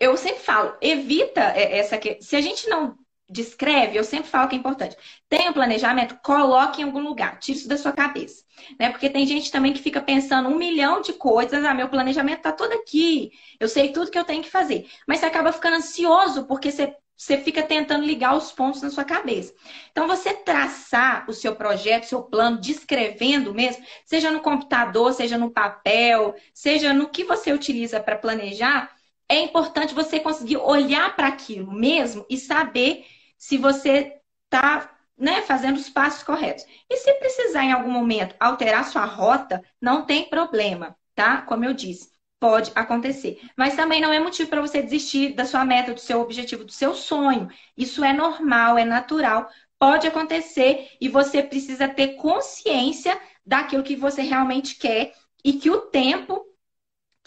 eu sempre falo, evita essa. Se a gente não descreve, eu sempre falo que é importante. Tem um planejamento, coloque em algum lugar, tire isso da sua cabeça. Né? Porque tem gente também que fica pensando um milhão de coisas, ah, meu planejamento está todo aqui, eu sei tudo que eu tenho que fazer. Mas você acaba ficando ansioso porque você você fica tentando ligar os pontos na sua cabeça. Então, você traçar o seu projeto, seu plano, descrevendo mesmo, seja no computador, seja no papel, seja no que você utiliza para planejar, é importante você conseguir olhar para aquilo mesmo e saber se você está né, fazendo os passos corretos. E se precisar em algum momento alterar sua rota, não tem problema, tá? Como eu disse pode acontecer. Mas também não é motivo para você desistir da sua meta, do seu objetivo, do seu sonho. Isso é normal, é natural, pode acontecer e você precisa ter consciência daquilo que você realmente quer e que o tempo,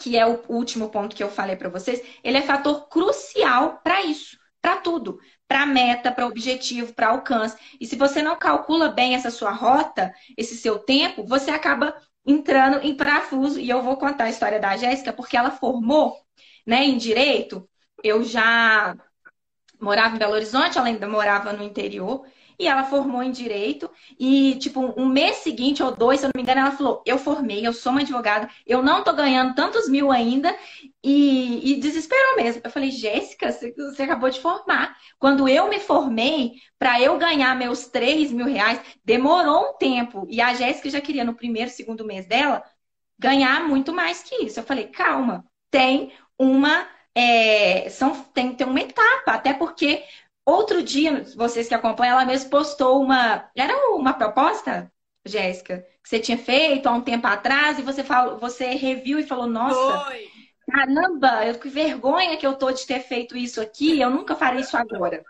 que é o último ponto que eu falei para vocês, ele é fator crucial para isso, para tudo, para meta, para objetivo, para alcance. E se você não calcula bem essa sua rota, esse seu tempo, você acaba entrando em parafuso. E eu vou contar a história da Jéssica, porque ela formou né, em direito. Eu já morava em Belo Horizonte, ela ainda morava no interior e ela formou em direito. E, tipo, um mês seguinte ou dois, se eu não me engano, ela falou: Eu formei, eu sou uma advogada, eu não tô ganhando tantos mil ainda. E, e desesperou mesmo. Eu falei: Jéssica, você acabou de formar. Quando eu me formei, para eu ganhar meus três mil reais, demorou um tempo. E a Jéssica já queria, no primeiro, segundo mês dela, ganhar muito mais que isso. Eu falei: Calma, tem uma. É, são, tem, tem uma etapa, até porque Outro dia, vocês que acompanham, ela mesmo postou uma. Era uma proposta, Jéssica, que você tinha feito há um tempo atrás e você falou, você reviu e falou, nossa, Foi. caramba, eu que vergonha que eu tô de ter feito isso aqui, eu nunca farei isso agora.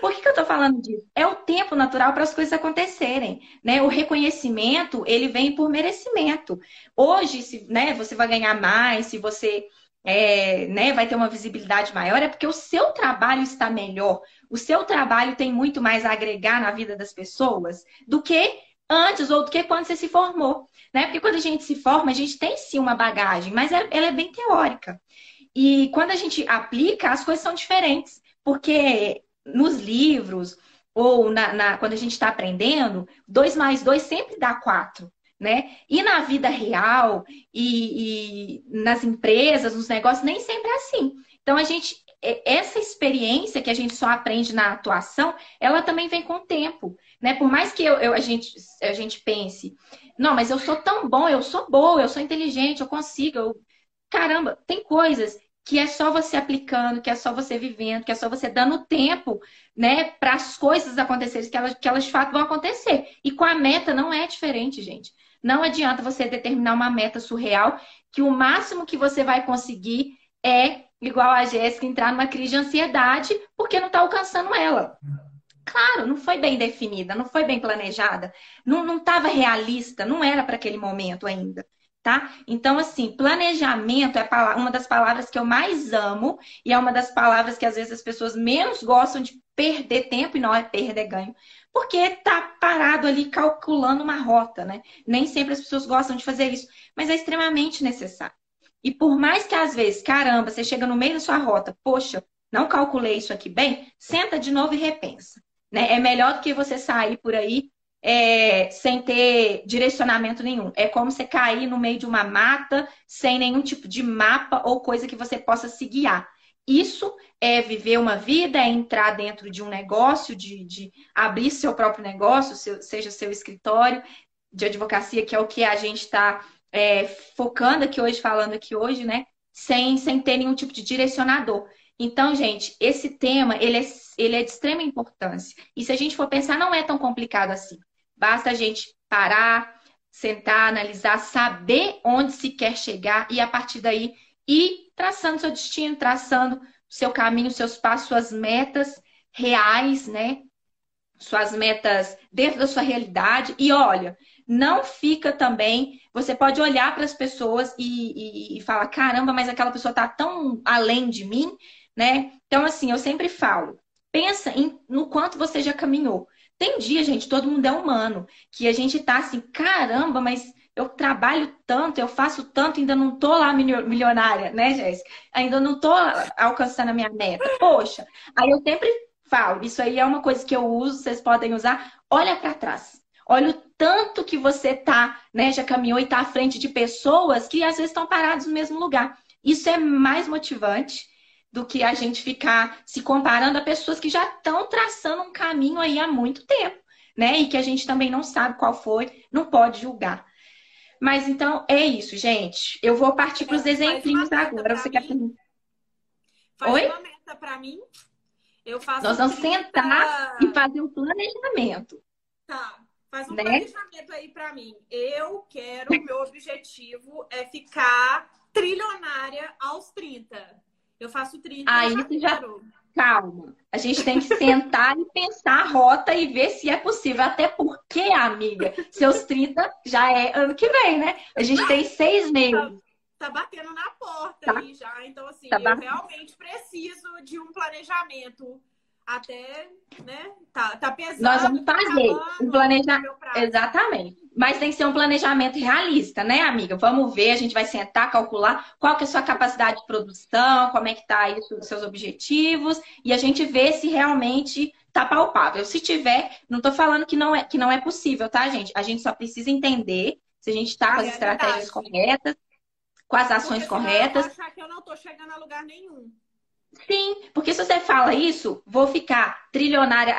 Por que, que eu estou falando disso? É o tempo natural para as coisas acontecerem, né? O reconhecimento ele vem por merecimento. Hoje, se, né, você vai ganhar mais, se você é, né, vai ter uma visibilidade maior, é porque o seu trabalho está melhor. O seu trabalho tem muito mais a agregar na vida das pessoas do que antes ou do que quando você se formou. Né? Porque quando a gente se forma, a gente tem sim uma bagagem, mas ela é bem teórica. E quando a gente aplica, as coisas são diferentes. Porque nos livros, ou na, na, quando a gente está aprendendo, 2 mais 2 sempre dá 4 né? E na vida real e, e, nas empresas, nos negócios, nem sempre é assim. Então a gente essa experiência que a gente só aprende na atuação, ela também vem com o tempo, né? Por mais que eu, eu, a, gente, a gente pense, não, mas eu sou tão bom, eu sou boa, eu sou inteligente, eu consigo. Eu... Caramba, tem coisas que é só você aplicando, que é só você vivendo, que é só você dando tempo, né, para as coisas acontecerem, que elas, que elas de fato vão acontecer. E com a meta não é diferente, gente. Não adianta você determinar uma meta surreal, que o máximo que você vai conseguir é, igual a Jéssica, entrar numa crise de ansiedade porque não está alcançando ela. Claro, não foi bem definida, não foi bem planejada, não estava realista, não era para aquele momento ainda. Tá? Então, assim, planejamento é uma das palavras que eu mais amo e é uma das palavras que às vezes as pessoas menos gostam de perder tempo e não é perder ganho porque tá parado ali calculando uma rota, né? Nem sempre as pessoas gostam de fazer isso, mas é extremamente necessário. E por mais que às vezes, caramba, você chega no meio da sua rota, poxa, não calculei isso aqui bem, senta de novo e repensa. Né? É melhor do que você sair por aí é, sem ter direcionamento nenhum. É como você cair no meio de uma mata sem nenhum tipo de mapa ou coisa que você possa se guiar. Isso é viver uma vida, é entrar dentro de um negócio, de, de abrir seu próprio negócio, seu, seja seu escritório de advocacia, que é o que a gente está é, focando aqui hoje, falando aqui hoje, né? Sem, sem ter nenhum tipo de direcionador. Então, gente, esse tema, ele é, ele é de extrema importância. E se a gente for pensar, não é tão complicado assim. Basta a gente parar, sentar, analisar, saber onde se quer chegar e, a partir daí, ir traçando seu destino, traçando seu caminho, seus passos, suas metas reais, né? Suas metas dentro da sua realidade. E olha, não fica também. Você pode olhar para as pessoas e, e, e, falar: caramba, mas aquela pessoa está tão além de mim, né? Então, assim, eu sempre falo: pensa em, no quanto você já caminhou. Tem dia, gente, todo mundo é humano, que a gente tá assim, caramba, mas eu trabalho tanto, eu faço tanto, ainda não tô lá milionária, né, Jéssica? Ainda não tô alcançando a minha meta. Poxa, aí eu sempre falo, isso aí é uma coisa que eu uso, vocês podem usar. Olha para trás. Olha o tanto que você tá, né, já caminhou e tá à frente de pessoas que às vezes estão paradas no mesmo lugar. Isso é mais motivante do que a gente ficar se comparando a pessoas que já estão traçando caminho aí há muito tempo, né? E que a gente também não sabe qual foi, não pode julgar. Mas então é isso, gente. Eu vou partir para os exemplinhos agora. Você quer Faz Oi? uma meta para mim. Eu faço Nós vamos 30... sentar e fazer um planejamento. Tá. Faz um né? planejamento aí para mim. Eu quero, meu objetivo é ficar trilionária aos 30. Eu faço 30 Aí você já. Calma. A gente tem que sentar e pensar a rota e ver se é possível. Até porque, amiga, seus 30 já é ano que vem, né? A gente tem seis meses. Tá, tá batendo na porta tá. aí já. Então, assim, tá eu realmente preciso de um planejamento até, né? Tá, tá pesado. Nós vamos tá fazer um planejamento. Exatamente. Mas tem que ser um planejamento realista, né, amiga? Vamos ver, a gente vai sentar, calcular qual que é a sua capacidade de produção, como é que tá aí os seus objetivos, e a gente vê se realmente tá palpável. Se tiver, não tô falando que não é, que não é possível, tá, gente? A gente só precisa entender se a gente tá com as é estratégias verdade. corretas, com as ações Porque corretas. Eu achar que eu não tô chegando a lugar nenhum. Sim, porque se você fala isso, vou ficar trilionária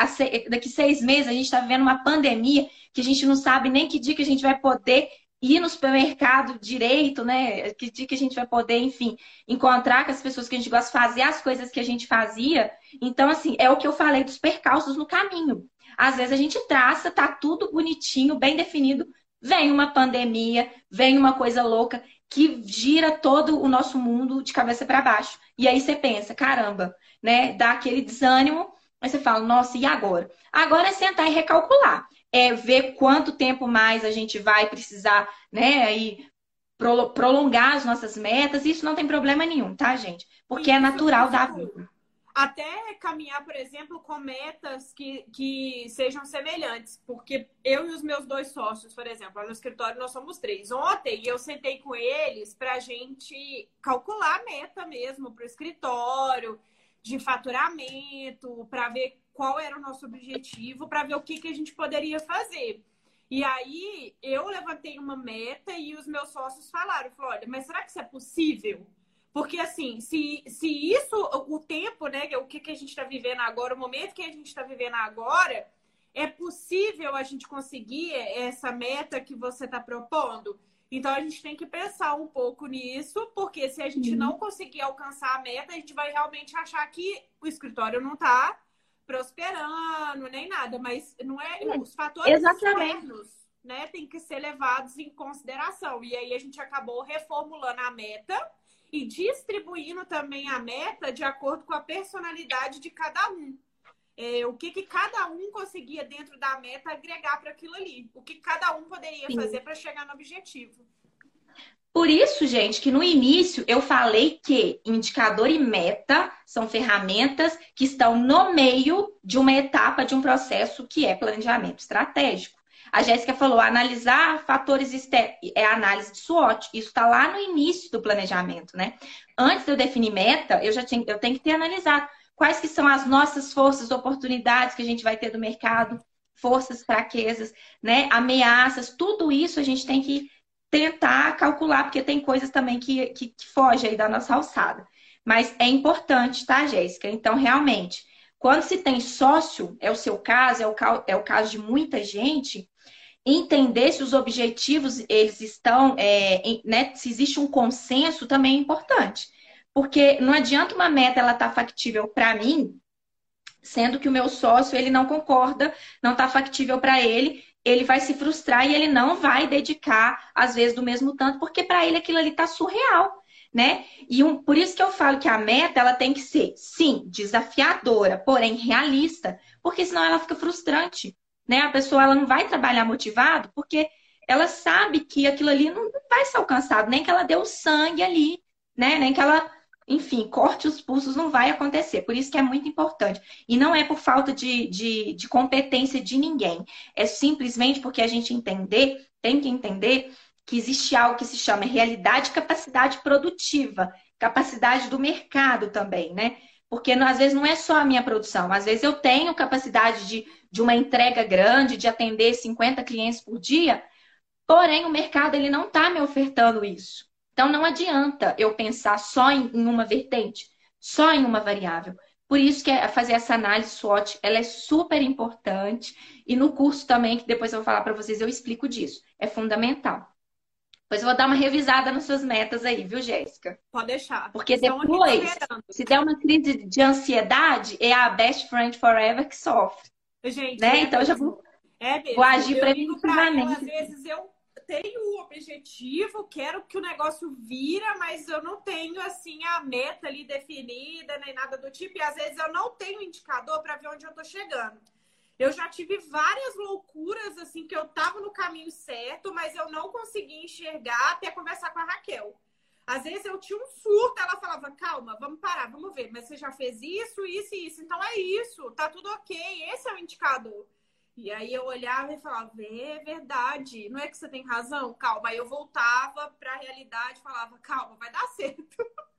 daqui seis meses, a gente está vivendo uma pandemia que a gente não sabe nem que dia que a gente vai poder ir no supermercado direito, né? Que dia que a gente vai poder, enfim, encontrar com as pessoas que a gente gosta, fazer as coisas que a gente fazia. Então, assim, é o que eu falei dos percalços no caminho. Às vezes a gente traça, tá tudo bonitinho, bem definido, vem uma pandemia, vem uma coisa louca que gira todo o nosso mundo de cabeça para baixo. E aí você pensa, caramba, né? Dá aquele desânimo, mas você fala, nossa, e agora? Agora é sentar e recalcular. É ver quanto tempo mais a gente vai precisar, né? Aí prolongar as nossas metas, isso não tem problema nenhum, tá, gente? Porque é natural da vida até caminhar, por exemplo, com metas que, que sejam semelhantes. Porque eu e os meus dois sócios, por exemplo, no escritório nós somos três. Ontem eu sentei com eles para a gente calcular a meta mesmo para o escritório, de faturamento, para ver qual era o nosso objetivo, para ver o que, que a gente poderia fazer. E aí eu levantei uma meta e os meus sócios falaram, falaram, olha, mas será que isso é possível? Porque, assim, se, se isso, o tempo, né, o que, que a gente está vivendo agora, o momento que a gente está vivendo agora, é possível a gente conseguir essa meta que você está propondo? Então, a gente tem que pensar um pouco nisso, porque se a gente uhum. não conseguir alcançar a meta, a gente vai realmente achar que o escritório não está prosperando, nem nada. Mas não é, é os fatores Exatamente. externos, né, tem que ser levados em consideração. E aí, a gente acabou reformulando a meta e distribuindo também a meta de acordo com a personalidade de cada um. É, o que, que cada um conseguia dentro da meta agregar para aquilo ali. O que cada um poderia Sim. fazer para chegar no objetivo. Por isso, gente, que no início eu falei que indicador e meta são ferramentas que estão no meio de uma etapa de um processo que é planejamento estratégico. A Jéssica falou, analisar fatores externos, é análise de SWOT. Isso está lá no início do planejamento, né? Antes de eu definir meta, eu já tenho, eu tenho que ter analisado quais que são as nossas forças, oportunidades que a gente vai ter do mercado, forças, fraquezas, né? Ameaças, tudo isso a gente tem que tentar calcular, porque tem coisas também que, que, que fogem aí da nossa alçada. Mas é importante, tá, Jéssica? Então, realmente, quando se tem sócio, é o seu caso, é o, é o caso de muita gente, entender se os objetivos eles estão, é, né, se existe um consenso também é importante. Porque não adianta uma meta ela estar tá factível para mim, sendo que o meu sócio ele não concorda, não está factível para ele, ele vai se frustrar e ele não vai dedicar às vezes do mesmo tanto, porque para ele aquilo ali está surreal, né? E um, por isso que eu falo que a meta ela tem que ser, sim, desafiadora, porém realista, porque senão ela fica frustrante né? A pessoa ela não vai trabalhar motivado porque ela sabe que aquilo ali não vai ser alcançado, nem que ela deu sangue ali, né? Nem que ela, enfim, corte os pulsos, não vai acontecer. Por isso que é muito importante. E não é por falta de, de, de competência de ninguém. É simplesmente porque a gente entender, tem que entender que existe algo que se chama realidade e capacidade produtiva, capacidade do mercado também, né? Porque às vezes não é só a minha produção, às vezes eu tenho capacidade de, de uma entrega grande, de atender 50 clientes por dia, porém o mercado ele não está me ofertando isso. Então não adianta eu pensar só em, em uma vertente, só em uma variável. Por isso que é fazer essa análise SWOT, ela é super importante. E no curso também, que depois eu vou falar para vocês, eu explico disso. É fundamental. Pois eu vou dar uma revisada nas suas metas aí, viu, Jéssica? Pode deixar. Porque depois, se der uma crise de ansiedade, é a best friend forever que sofre. Gente, né? É então mesmo. eu já vou, é mesmo. vou agir preventivamente. Às vezes eu tenho o objetivo, quero que o negócio vira, mas eu não tenho assim a meta ali definida, nem nada do tipo, e às vezes eu não tenho indicador para ver onde eu tô chegando. Eu já tive várias loucuras assim que eu tava no caminho certo, mas eu não conseguia enxergar até conversar com a Raquel. Às vezes eu tinha um surto, ela falava: "Calma, vamos parar, vamos ver, mas você já fez isso, isso e isso. Então é isso, tá tudo OK, esse é o indicador". E aí eu olhava e falava, é verdade, não é que você tem razão? Calma. Aí eu voltava para a realidade e falava, calma, vai dar certo.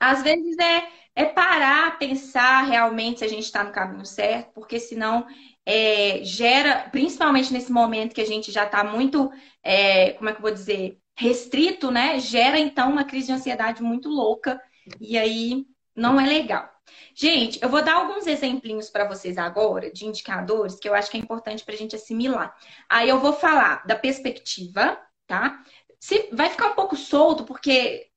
Às vezes é, é parar, pensar realmente se a gente está no caminho certo, porque senão é, gera, principalmente nesse momento que a gente já está muito, é, como é que eu vou dizer, restrito, né? Gera então uma crise de ansiedade muito louca e aí não é legal. Gente, eu vou dar alguns exemplinhos para vocês agora de indicadores que eu acho que é importante para a gente assimilar. Aí eu vou falar da perspectiva, tá? Se, vai ficar um pouco solto, porque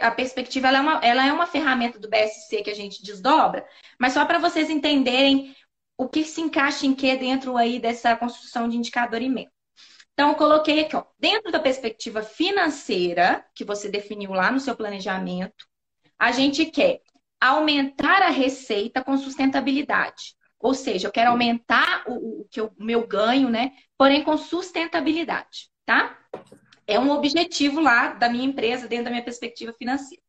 a perspectiva ela é, uma, ela é uma ferramenta do BSC que a gente desdobra, mas só para vocês entenderem o que se encaixa em que dentro aí dessa construção de indicador e meta. Então, eu coloquei aqui, ó, dentro da perspectiva financeira, que você definiu lá no seu planejamento, a gente quer aumentar a receita com sustentabilidade. Ou seja, eu quero aumentar o, o, o meu ganho, né? Porém, com sustentabilidade, tá? É um objetivo lá da minha empresa, dentro da minha perspectiva financeira.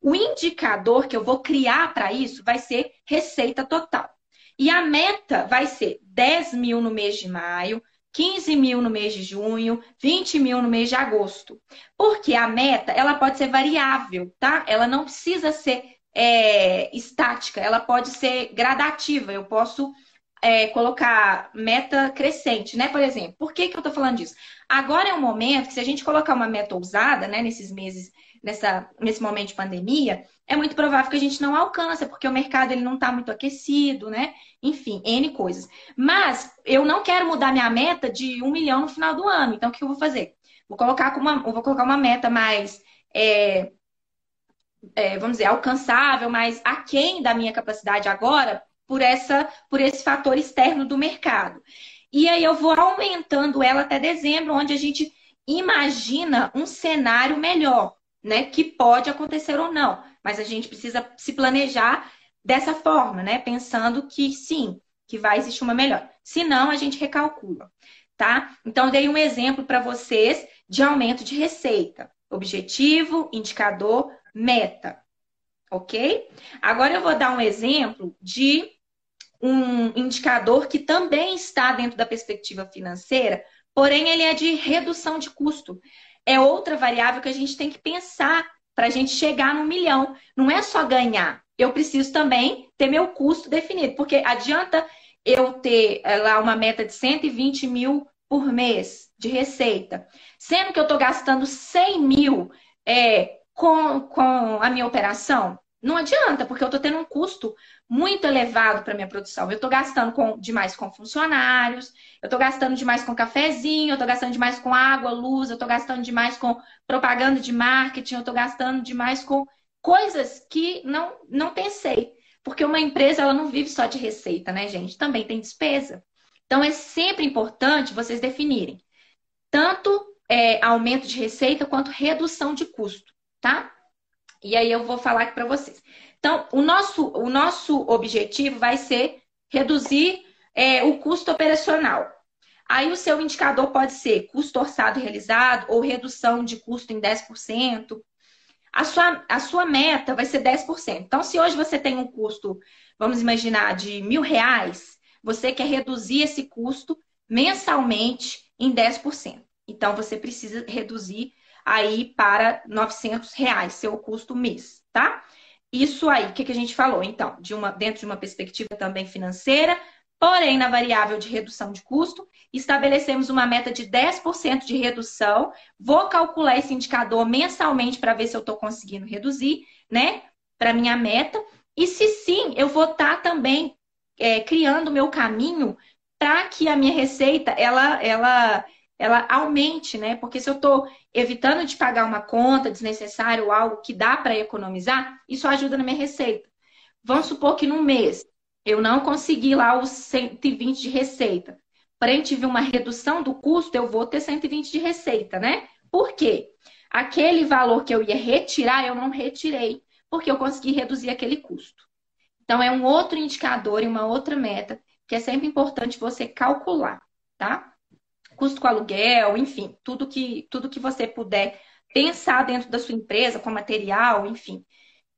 O indicador que eu vou criar para isso vai ser receita total. E a meta vai ser 10 mil no mês de maio, 15 mil no mês de junho, 20 mil no mês de agosto. Porque a meta, ela pode ser variável, tá? Ela não precisa ser é, estática, ela pode ser gradativa. Eu posso é, colocar meta crescente, né? Por exemplo, por que, que eu tô falando disso? Agora é um momento que, se a gente colocar uma meta ousada, né, nesses meses, nessa, nesse momento de pandemia, é muito provável que a gente não alcance, porque o mercado ele não está muito aquecido, né? Enfim, N coisas. Mas eu não quero mudar minha meta de um milhão no final do ano. Então, o que eu vou fazer? Vou colocar uma, vou colocar uma meta mais é, é, vamos dizer, alcançável, mas aquém da minha capacidade agora por, essa, por esse fator externo do mercado. E aí eu vou aumentando ela até dezembro, onde a gente imagina um cenário melhor, né? Que pode acontecer ou não, mas a gente precisa se planejar dessa forma, né? Pensando que sim, que vai existir uma melhor. Se não, a gente recalcula, tá? Então, dei um exemplo para vocês de aumento de receita. Objetivo, indicador, meta. Ok? Agora eu vou dar um exemplo de um indicador que também está dentro da perspectiva financeira, porém ele é de redução de custo. É outra variável que a gente tem que pensar para a gente chegar no milhão. Não é só ganhar. Eu preciso também ter meu custo definido, porque adianta eu ter eh, lá uma meta de 120 mil por mês de receita, sendo que eu estou gastando 100 mil é, com, com a minha operação? Não adianta, porque eu estou tendo um custo muito elevado para minha produção. Eu estou gastando com, demais com funcionários, eu estou gastando demais com cafezinho, eu estou gastando demais com água, luz, eu estou gastando demais com propaganda de marketing, eu estou gastando demais com coisas que não, não pensei. Porque uma empresa ela não vive só de receita, né, gente? Também tem despesa. Então é sempre importante vocês definirem tanto é, aumento de receita quanto redução de custo tá? E aí eu vou falar aqui para vocês. Então, o nosso, o nosso objetivo vai ser reduzir é, o custo operacional. Aí o seu indicador pode ser custo orçado realizado ou redução de custo em 10%. a sua, a sua meta vai ser 10%. Então, se hoje você tem um custo, vamos imaginar, de mil reais, você quer reduzir esse custo mensalmente em 10%. Então, você precisa reduzir aí para 900 reais, seu custo mês, tá? Isso aí, o que, que a gente falou? Então, de uma, dentro de uma perspectiva também financeira, porém na variável de redução de custo, estabelecemos uma meta de 10% de redução. Vou calcular esse indicador mensalmente para ver se eu estou conseguindo reduzir, né? Para minha meta. E se sim, eu vou estar tá também é, criando o meu caminho para que a minha receita ela, ela ela aumente, né? Porque se eu estou evitando de pagar uma conta desnecessária ou algo que dá para economizar, isso ajuda na minha receita. Vamos supor que no mês eu não consegui lá os 120 de receita. Para a gente ver uma redução do custo, eu vou ter 120 de receita, né? Por quê? Aquele valor que eu ia retirar, eu não retirei, porque eu consegui reduzir aquele custo. Então, é um outro indicador e uma outra meta que é sempre importante você calcular, tá? Custo com aluguel, enfim, tudo que, tudo que você puder pensar dentro da sua empresa, com material, enfim,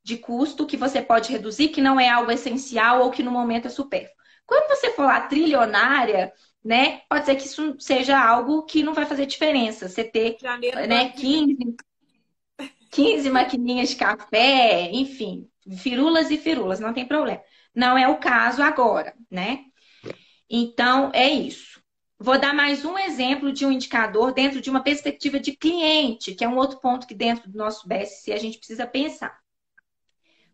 de custo que você pode reduzir, que não é algo essencial ou que no momento é supérfluo. Quando você for lá trilionária, né, pode ser que isso seja algo que não vai fazer diferença. Você ter né, 15, 15 maquininhas de café, enfim, firulas e firulas, não tem problema. Não é o caso agora, né? Então, é isso. Vou dar mais um exemplo de um indicador dentro de uma perspectiva de cliente, que é um outro ponto que dentro do nosso BSC a gente precisa pensar.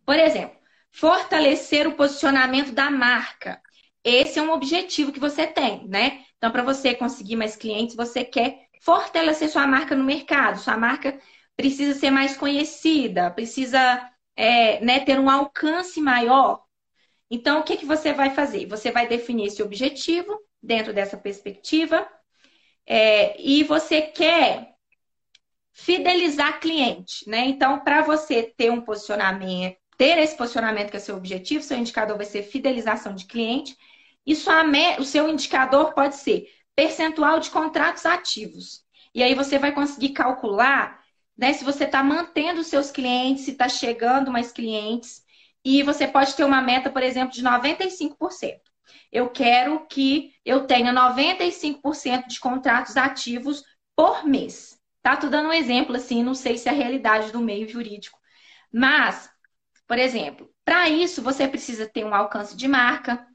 Por exemplo, fortalecer o posicionamento da marca. Esse é um objetivo que você tem, né? Então, para você conseguir mais clientes, você quer fortalecer sua marca no mercado. Sua marca precisa ser mais conhecida, precisa é, né, ter um alcance maior. Então, o que, que você vai fazer? Você vai definir esse objetivo dentro dessa perspectiva. É, e você quer fidelizar cliente, né? Então, para você ter um posicionamento, ter esse posicionamento que é seu objetivo, seu indicador vai ser fidelização de cliente. E sua, o seu indicador pode ser percentual de contratos ativos. E aí você vai conseguir calcular né, se você está mantendo seus clientes, se está chegando mais clientes. E você pode ter uma meta, por exemplo, de 95% eu quero que eu tenha 95% de contratos ativos por mês. Tá? Tô dando um exemplo assim, não sei se é a realidade do meio jurídico. Mas, por exemplo, para isso você precisa ter um alcance de marca,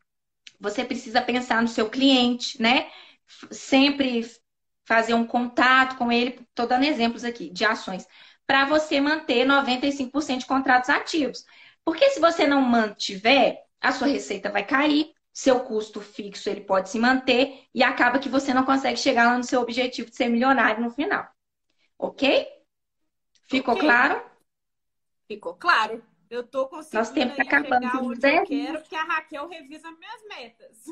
você precisa pensar no seu cliente, né? Sempre fazer um contato com ele, estou dando exemplos aqui de ações, para você manter 95% de contratos ativos. Porque se você não mantiver, a sua receita vai cair, seu custo fixo ele pode se manter e acaba que você não consegue chegar lá no seu objetivo de ser milionário no final. Ok? Ficou okay. claro? Ficou claro. Eu tô conseguindo Nosso tempo tá acabando chegar onde eu quero, que a Raquel revisa minhas metas.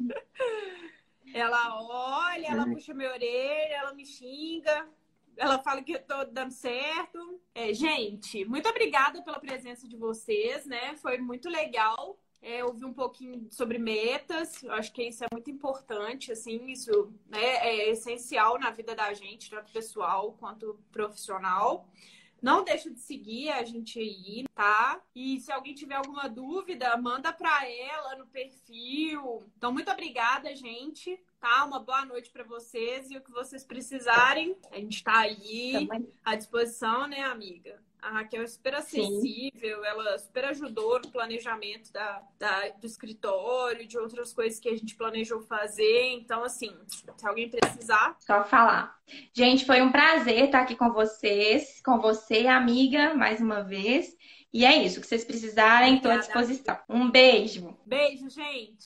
ela olha, ela puxa minha orelha, ela me xinga, ela fala que eu tô dando certo. É, gente, muito obrigada pela presença de vocês, né? Foi muito legal é, ouvir um pouquinho sobre metas. Eu acho que isso é muito importante, assim, isso né, é essencial na vida da gente, tanto pessoal quanto profissional. Não deixa de seguir a gente aí, tá? E se alguém tiver alguma dúvida, manda para ela no perfil. Então, muito obrigada, gente. Tá? Uma boa noite para vocês e o que vocês precisarem, a gente está aí à disposição, né, amiga? A Raquel é super acessível, Sim. ela super ajudou no planejamento da, da, do escritório, de outras coisas que a gente planejou fazer. Então, assim, se alguém precisar. Só falar. Gente, foi um prazer estar aqui com vocês, com você, amiga, mais uma vez. E é isso, que vocês precisarem, estou à disposição. Um beijo. Beijo, gente.